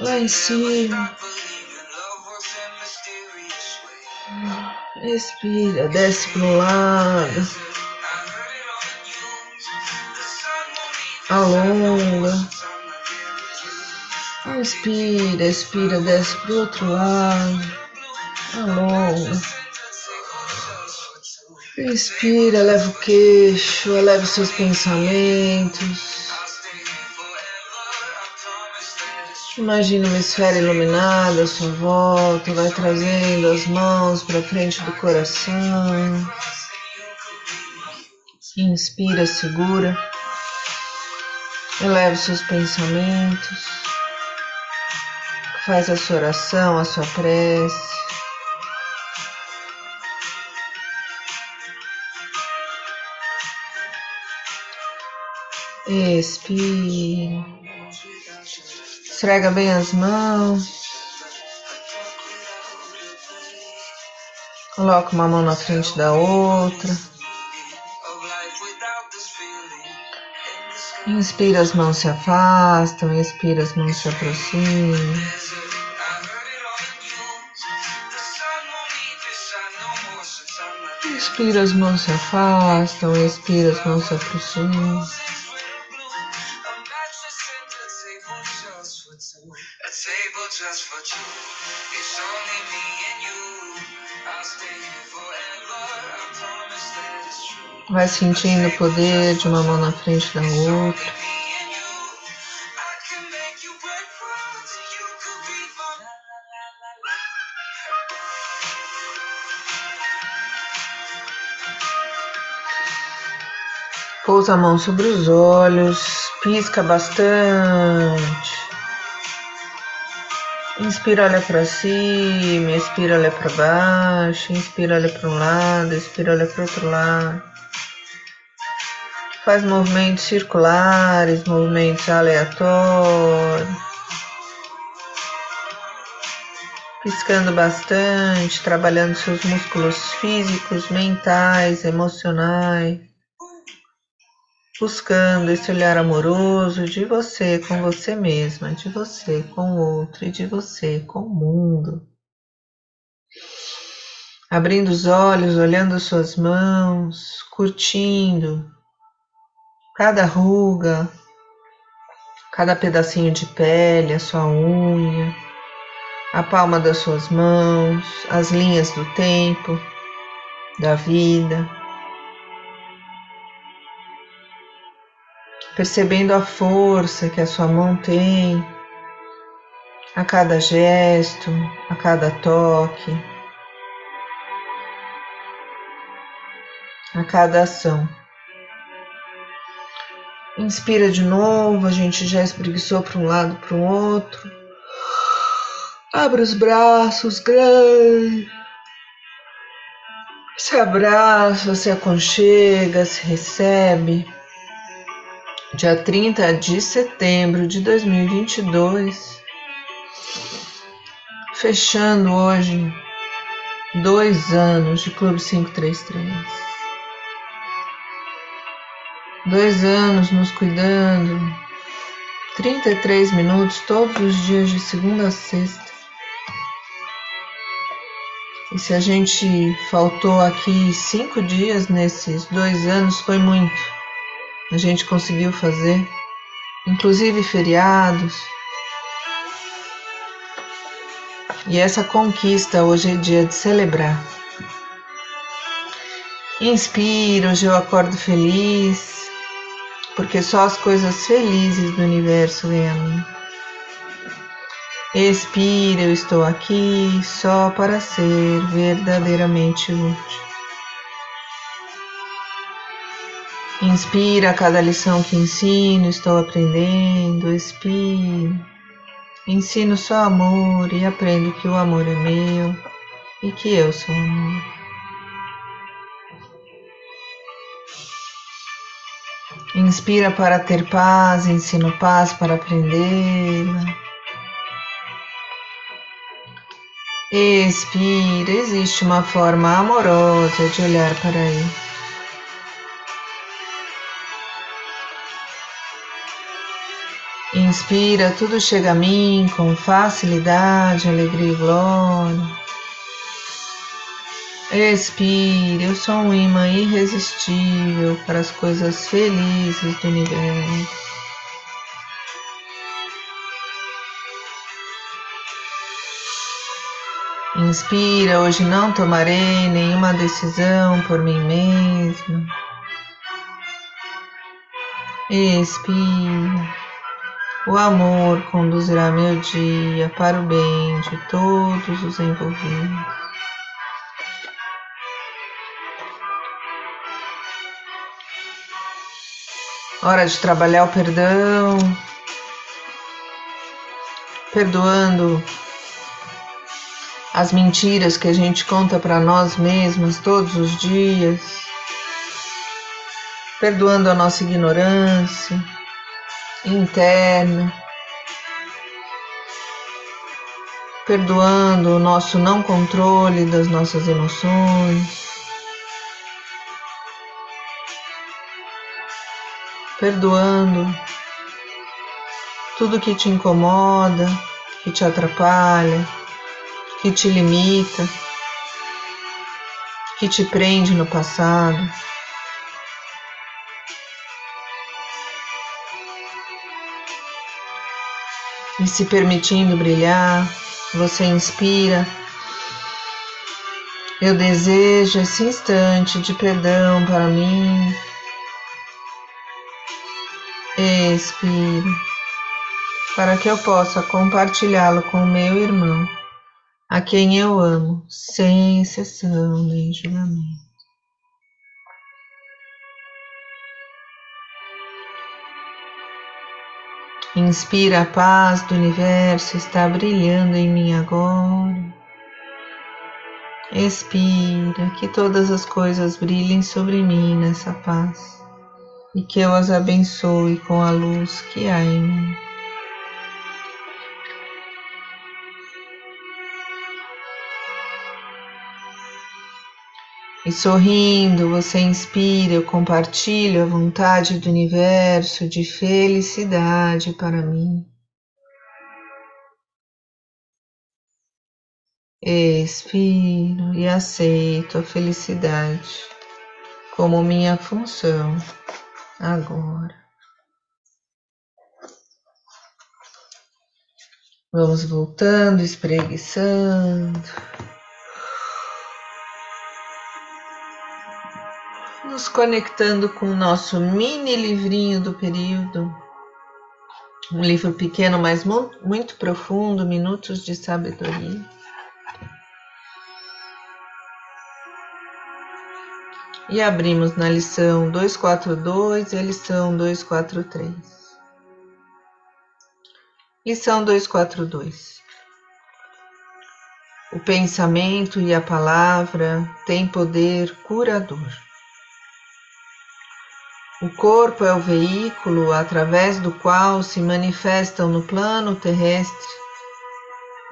lá em cima. Respira, desce pro lado. Alonga. Inspira, expira, desce pro outro lado. Alonga. Inspira, eleva o queixo, eleva os seus pensamentos. Imagina uma esfera iluminada à sua volta, vai trazendo as mãos para frente do coração. Inspira, segura. Eleva seus pensamentos. Faz a sua oração, a sua prece. Expira. Esfrega bem as mãos. Coloca uma mão na frente da outra. Inspira, as mãos se afastam, expira, as mãos se aproximam. Inspira, as mãos se afastam, expira, as mãos se aproximam. Vai sentindo o poder de uma mão na frente da outra. Pousa a mão sobre os olhos, pisca bastante. Inspira, olha para cima, expira, olha para baixo, inspira, olha para um lado, expira, olha para outro lado. Faz movimentos circulares, movimentos aleatórios. Piscando bastante, trabalhando seus músculos físicos, mentais, emocionais. Buscando esse olhar amoroso de você com você mesma, de você com o outro e de você com o mundo. Abrindo os olhos, olhando suas mãos, curtindo cada ruga, cada pedacinho de pele, a sua unha, a palma das suas mãos, as linhas do tempo, da vida. Percebendo a força que a sua mão tem a cada gesto, a cada toque, a cada ação. Inspira de novo, a gente já espreguiçou para um lado, para o outro. Abre os braços grandes. Se abraça, se aconchega, se recebe. Dia 30 de setembro de 2022. Fechando hoje dois anos de Clube 533. Dois anos nos cuidando, 33 minutos todos os dias de segunda a sexta. E se a gente faltou aqui cinco dias nesses dois anos, foi muito. A gente conseguiu fazer, inclusive feriados. E essa conquista hoje é dia de celebrar. Inspiro, hoje eu acordo feliz porque só as coisas felizes do universo vêm a mim. Expira, eu estou aqui só para ser verdadeiramente útil. Inspira cada lição que ensino, estou aprendendo. Expira. Ensino só amor e aprendo que o amor é meu e que eu sou amor. Inspira para ter paz, ensino paz para aprendê-la. Expira, existe uma forma amorosa de olhar para ele. Inspira, tudo chega a mim com facilidade, alegria e glória. Expire, eu sou um imã irresistível para as coisas felizes do universo. Inspira, hoje não tomarei nenhuma decisão por mim mesma. Expira. O amor conduzirá meu dia para o bem de todos os envolvidos. Hora de trabalhar o perdão, perdoando as mentiras que a gente conta para nós mesmos todos os dias, perdoando a nossa ignorância interna, perdoando o nosso não controle das nossas emoções. perdoando tudo que te incomoda, que te atrapalha, que te limita, que te prende no passado. E se permitindo brilhar, você inspira. Eu desejo esse instante de perdão para mim, Expire, para que eu possa compartilhá-lo com meu irmão, a quem eu amo, sem exceção nem julgamento. Inspira a paz do universo, está brilhando em mim agora. Expira, que todas as coisas brilhem sobre mim nessa paz e que eu as abençoe com a luz que há em mim. E sorrindo, você inspira, compartilho a vontade do universo de felicidade para mim. Expiro e aceito a felicidade como minha função agora. Vamos voltando, espreguiçando. Nos conectando com o nosso mini livrinho do período. Um livro pequeno, mas muito profundo, Minutos de Sabedoria. e abrimos na lição 242 e a lição 243. Lição 242. O pensamento e a palavra têm poder curador. O corpo é o veículo através do qual se manifestam no plano terrestre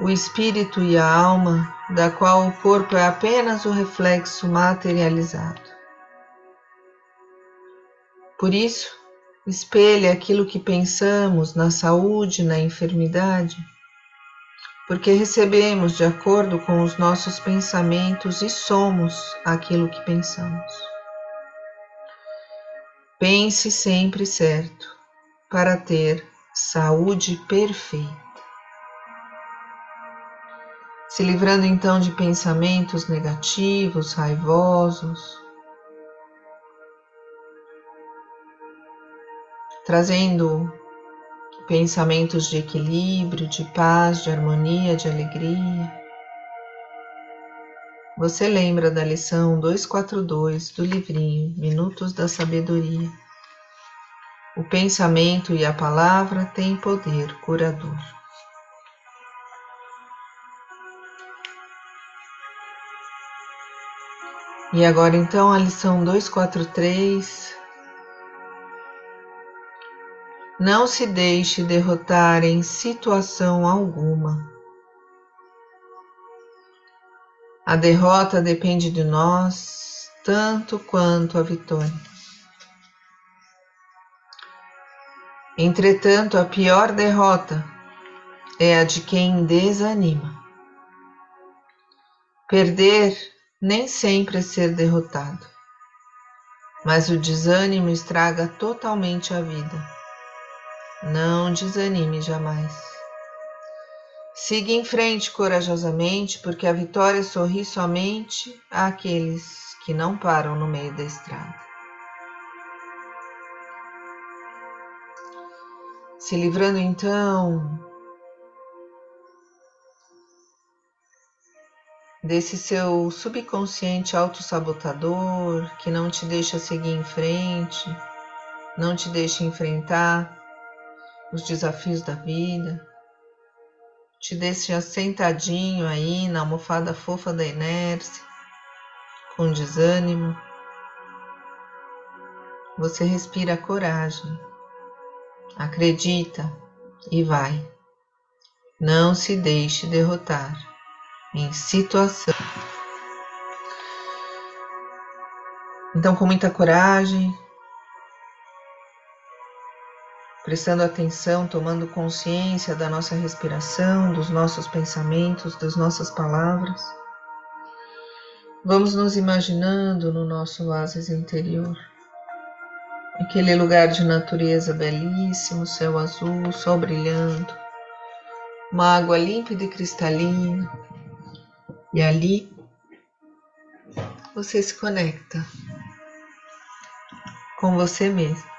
o espírito e a alma, da qual o corpo é apenas o reflexo materializado. Por isso, espelhe aquilo que pensamos na saúde, na enfermidade, porque recebemos de acordo com os nossos pensamentos e somos aquilo que pensamos. Pense sempre certo para ter saúde perfeita. Se livrando então de pensamentos negativos, raivosos, trazendo pensamentos de equilíbrio, de paz, de harmonia, de alegria. Você lembra da lição 242 do livrinho Minutos da Sabedoria. O pensamento e a palavra têm poder curador. E agora então a lição 243. Não se deixe derrotar em situação alguma. A derrota depende de nós tanto quanto a vitória. Entretanto, a pior derrota é a de quem desanima. Perder nem sempre é ser derrotado, mas o desânimo estraga totalmente a vida. Não desanime jamais. Siga em frente corajosamente, porque a vitória sorri somente àqueles que não param no meio da estrada. Se livrando então desse seu subconsciente autossabotador que não te deixa seguir em frente, não te deixa enfrentar os desafios da vida te deixa sentadinho aí na almofada fofa da inércia, com desânimo. Você respira coragem, acredita e vai. Não se deixe derrotar em situação. Então, com muita coragem, prestando atenção, tomando consciência da nossa respiração, dos nossos pensamentos, das nossas palavras. Vamos nos imaginando no nosso oásis interior, aquele lugar de natureza belíssimo, céu azul, sol brilhando, uma água límpida e cristalina, e ali você se conecta com você mesmo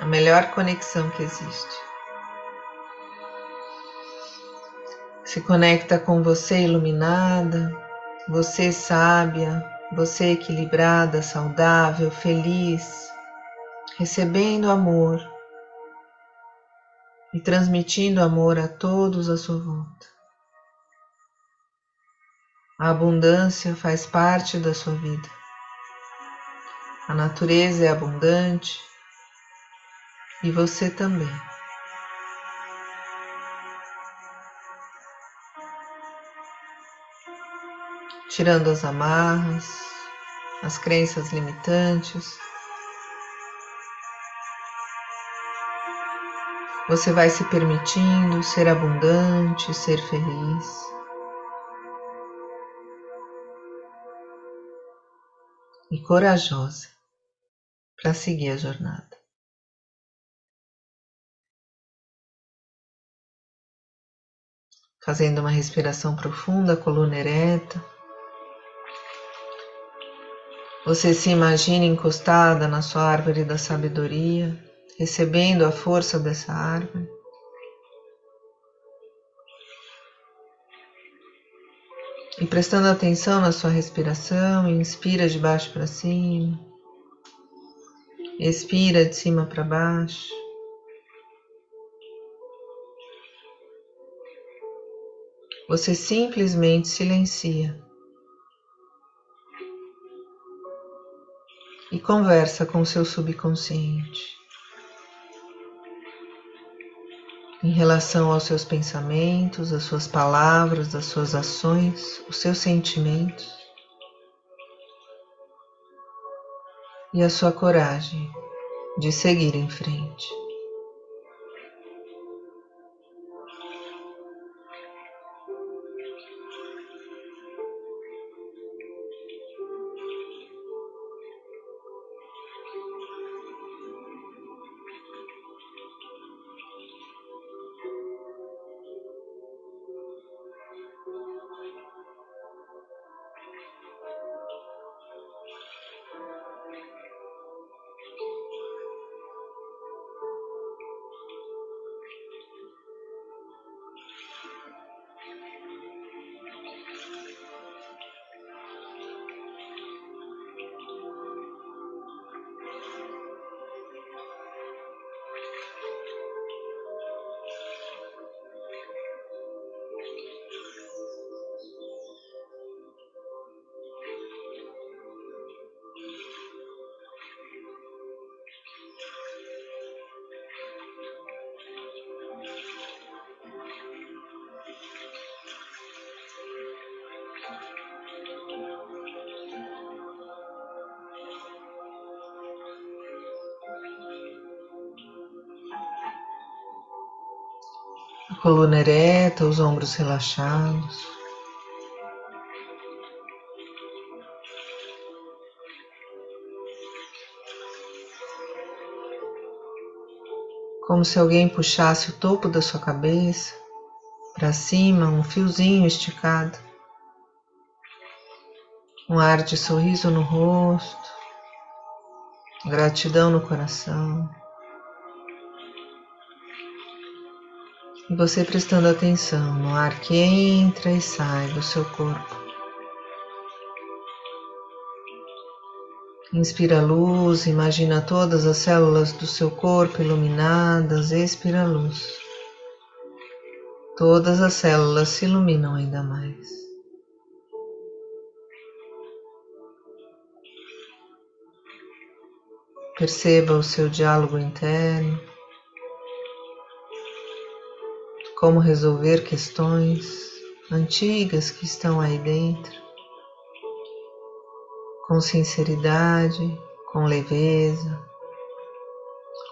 a melhor conexão que existe. Se conecta com você iluminada, você sábia, você equilibrada, saudável, feliz, recebendo amor e transmitindo amor a todos à sua volta. A abundância faz parte da sua vida. A natureza é abundante, e você também. Tirando as amarras, as crenças limitantes. Você vai se permitindo ser abundante, ser feliz. E corajosa para seguir a jornada. Fazendo uma respiração profunda, coluna ereta. Você se imagina encostada na sua árvore da sabedoria, recebendo a força dessa árvore. E prestando atenção na sua respiração, inspira de baixo para cima, expira de cima para baixo. Você simplesmente silencia. E conversa com seu subconsciente. Em relação aos seus pensamentos, às suas palavras, às suas ações, os seus sentimentos. E a sua coragem de seguir em frente. Coluna ereta, os ombros relaxados. Como se alguém puxasse o topo da sua cabeça para cima, um fiozinho esticado. Um ar de sorriso no rosto, gratidão no coração. E você prestando atenção no ar que entra e sai do seu corpo. Inspira luz, imagina todas as células do seu corpo iluminadas, expira luz. Todas as células se iluminam ainda mais. Perceba o seu diálogo interno. Como resolver questões antigas que estão aí dentro, com sinceridade, com leveza,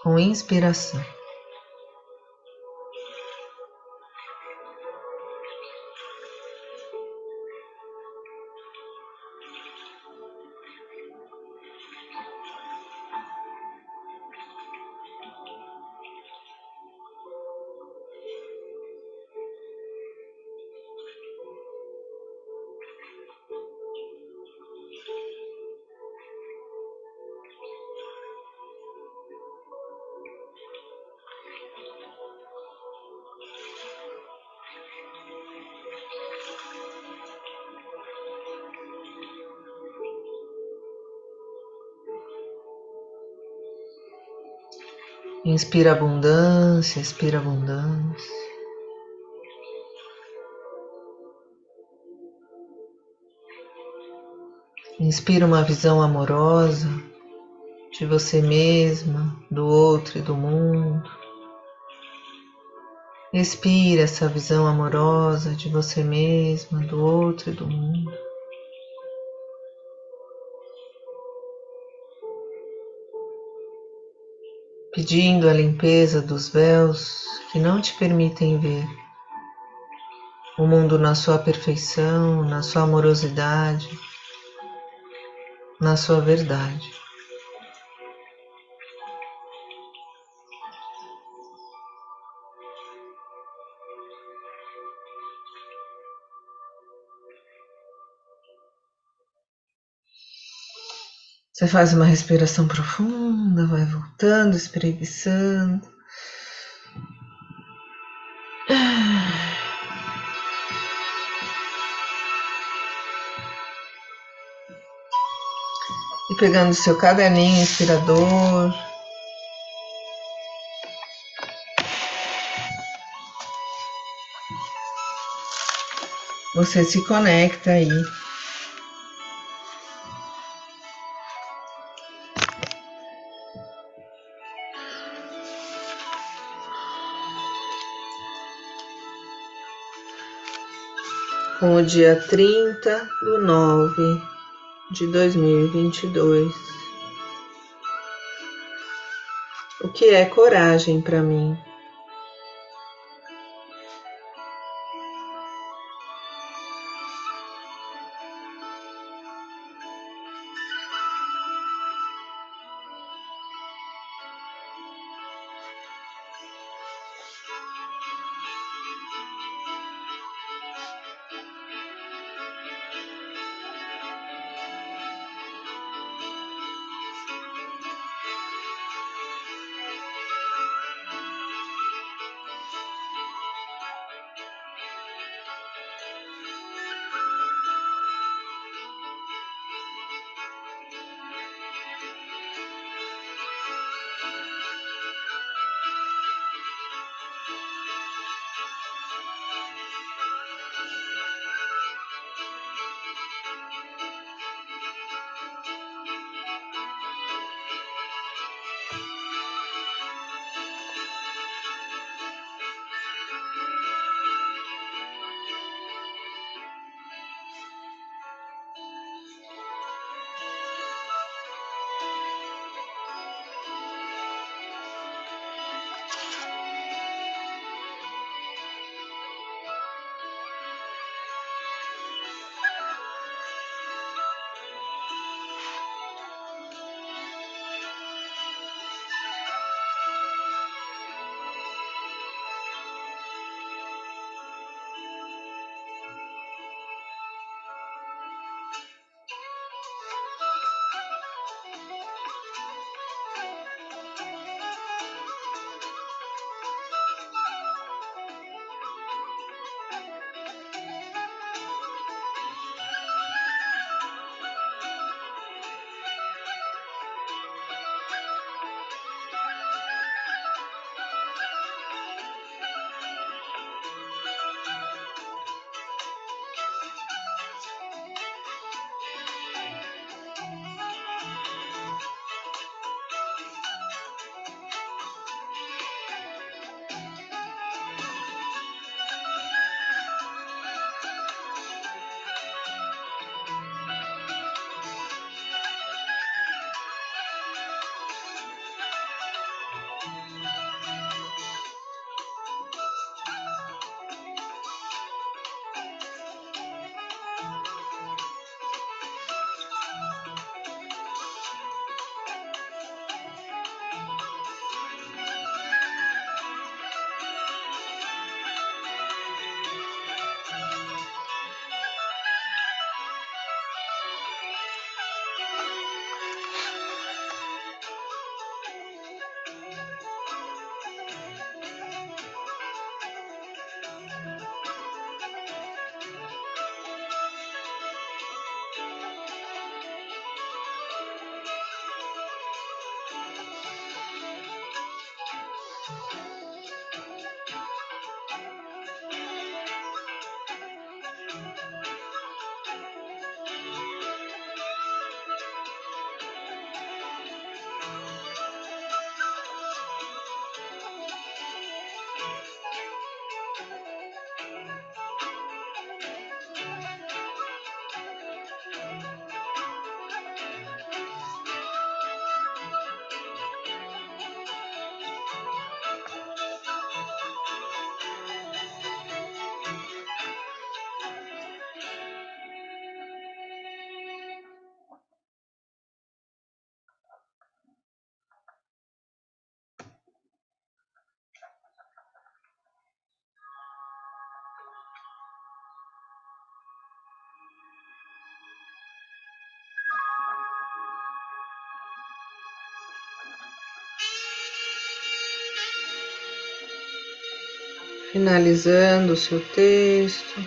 com inspiração. Inspira abundância, expira abundância. Inspira uma visão amorosa de você mesma, do outro e do mundo. Expira essa visão amorosa de você mesma, do outro e do mundo. Pedindo a limpeza dos véus que não te permitem ver o mundo na sua perfeição, na sua amorosidade, na sua verdade. Você faz uma respiração profunda, vai voltando, espreguiçando. E pegando seu caderninho inspirador. Você se conecta aí com o dia 30 do 9 de 2022. O que é coragem para mim? Finalizando o seu texto.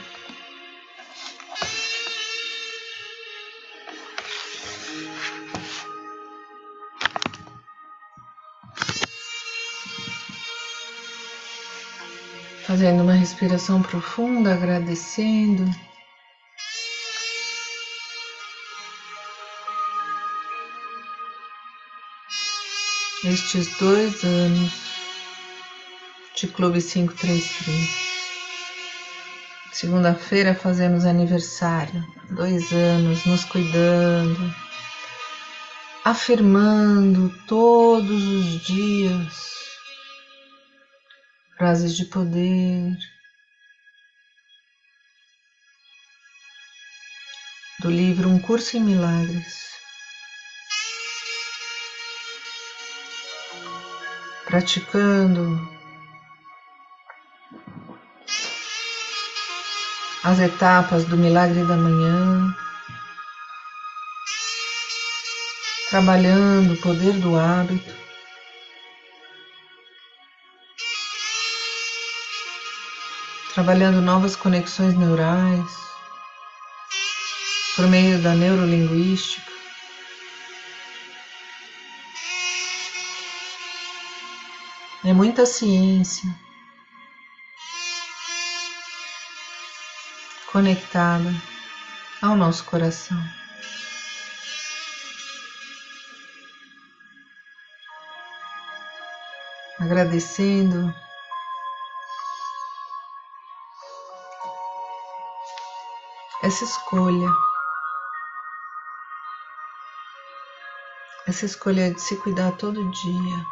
Fazendo uma respiração profunda, agradecendo. Estes dois anos de Clube 533. Segunda-feira fazemos aniversário, dois anos nos cuidando, afirmando todos os dias frases de poder. Do livro Um Curso em Milagres. Praticando as etapas do milagre da manhã, trabalhando o poder do hábito, trabalhando novas conexões neurais por meio da neurolinguística. É muita ciência conectada ao nosso coração. Agradecendo essa escolha, essa escolha de se cuidar todo dia,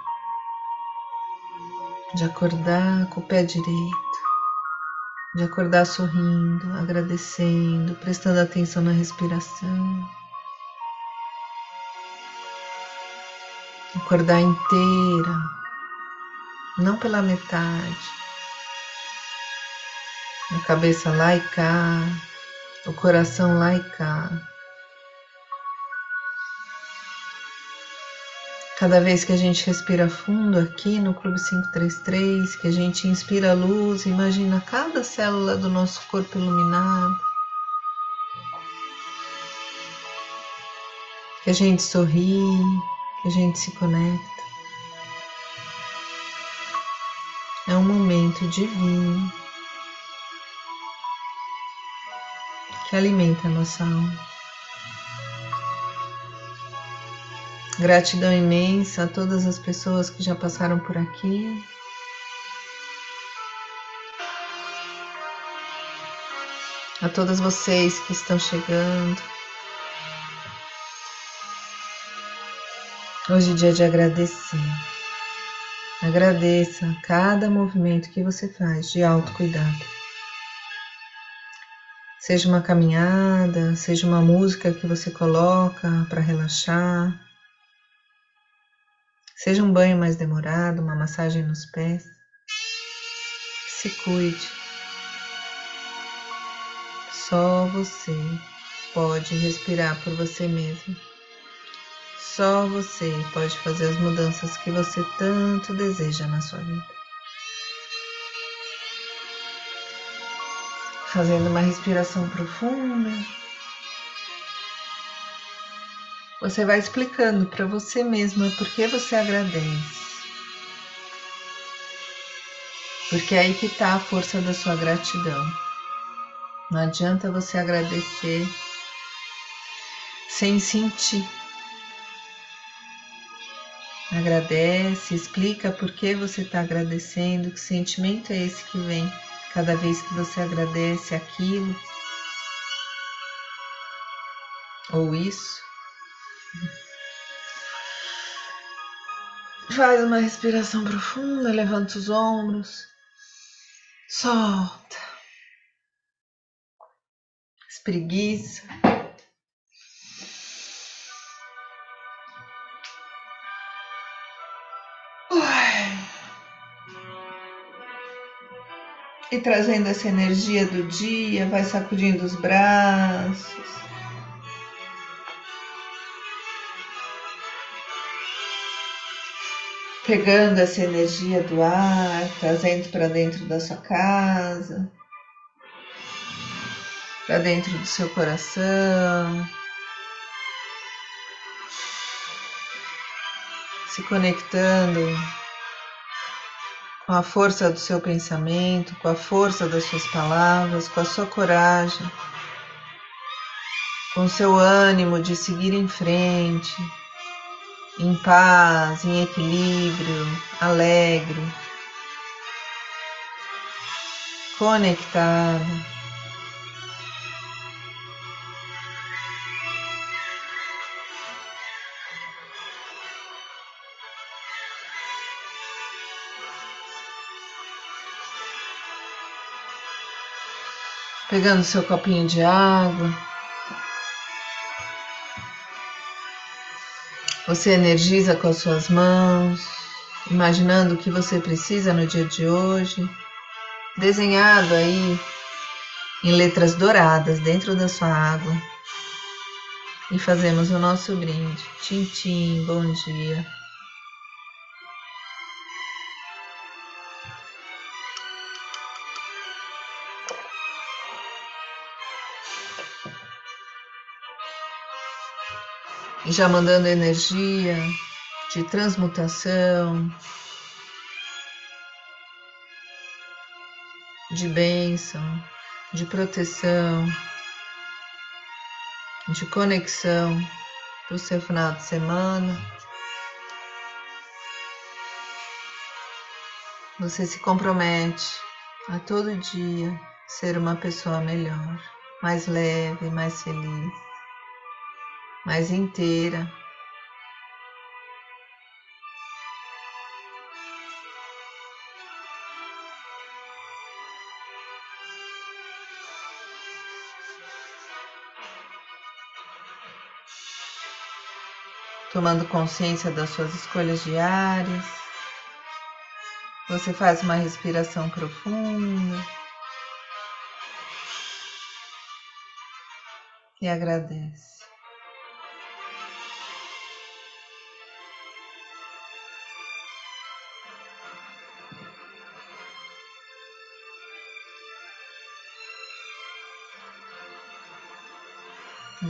de acordar com o pé direito de acordar sorrindo, agradecendo, prestando atenção na respiração. Acordar inteira, não pela metade. A cabeça lá e cá, o coração lá e cá. Cada vez que a gente respira fundo aqui no Clube 533, que a gente inspira a luz, imagina cada célula do nosso corpo iluminada. Que a gente sorri, que a gente se conecta. É um momento divino que alimenta a nossa alma. Gratidão imensa a todas as pessoas que já passaram por aqui. A todas vocês que estão chegando. Hoje é dia de agradecer. Agradeça cada movimento que você faz de autocuidado. Seja uma caminhada, seja uma música que você coloca para relaxar Seja um banho mais demorado, uma massagem nos pés. Se cuide. Só você pode respirar por você mesmo. Só você pode fazer as mudanças que você tanto deseja na sua vida. Fazendo uma respiração profunda. Você vai explicando para você mesma por que você agradece. Porque é aí que está a força da sua gratidão. Não adianta você agradecer sem sentir. Agradece, explica por que você está agradecendo, que sentimento é esse que vem cada vez que você agradece aquilo ou isso. Faz uma respiração profunda, levanta os ombros, solta, espreguiça. E trazendo essa energia do dia, vai sacudindo os braços. Pegando essa energia do ar, trazendo para dentro da sua casa, para dentro do seu coração. Se conectando com a força do seu pensamento, com a força das suas palavras, com a sua coragem, com o seu ânimo de seguir em frente, em paz, em equilíbrio, alegre, conectado. pegando seu copinho de água. Você energiza com as suas mãos, imaginando o que você precisa no dia de hoje, desenhado aí em letras douradas dentro da sua água. E fazemos o nosso brinde. Tintim, bom dia. Já mandando energia de transmutação, de bênção, de proteção, de conexão para o seu final de semana. Você se compromete a todo dia ser uma pessoa melhor, mais leve, mais feliz mais inteira. Tomando consciência das suas escolhas diárias, você faz uma respiração profunda e agradece.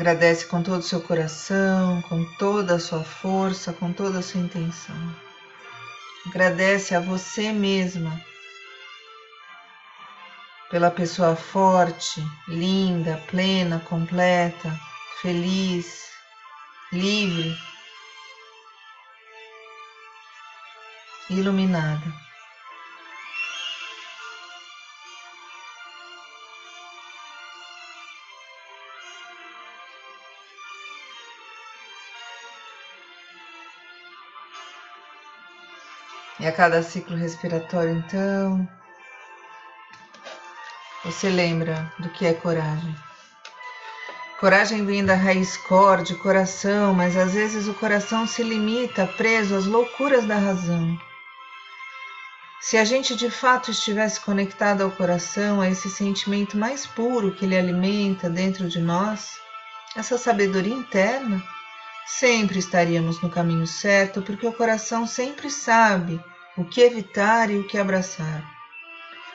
Agradece com todo o seu coração, com toda a sua força, com toda a sua intenção. Agradece a você mesma pela pessoa forte, linda, plena, completa, feliz, livre, iluminada. E a cada ciclo respiratório, então, você lembra do que é coragem. Coragem vem da raiz cor, de coração, mas às vezes o coração se limita, preso às loucuras da razão. Se a gente de fato estivesse conectado ao coração, a esse sentimento mais puro que ele alimenta dentro de nós, essa sabedoria interna, sempre estaríamos no caminho certo, porque o coração sempre sabe o que evitar e o que abraçar,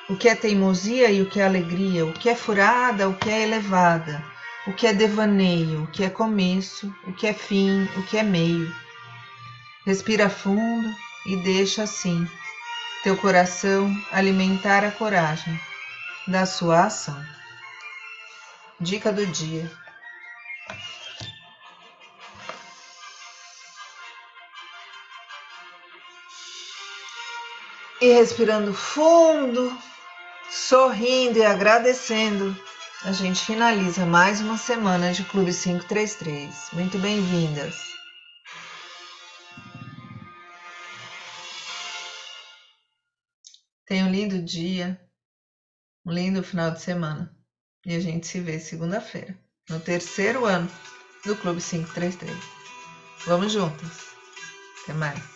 o que é teimosia e o que é alegria, o que é furada, o que é elevada, o que é devaneio, o que é começo, o que é fim, o que é meio. Respira fundo e deixa assim teu coração alimentar a coragem da sua ação. Dica do dia. E respirando fundo, sorrindo e agradecendo, a gente finaliza mais uma semana de Clube 533. Muito bem-vindas. Tenha um lindo dia, um lindo final de semana. E a gente se vê segunda-feira, no terceiro ano do Clube 533. Vamos juntas. Até mais.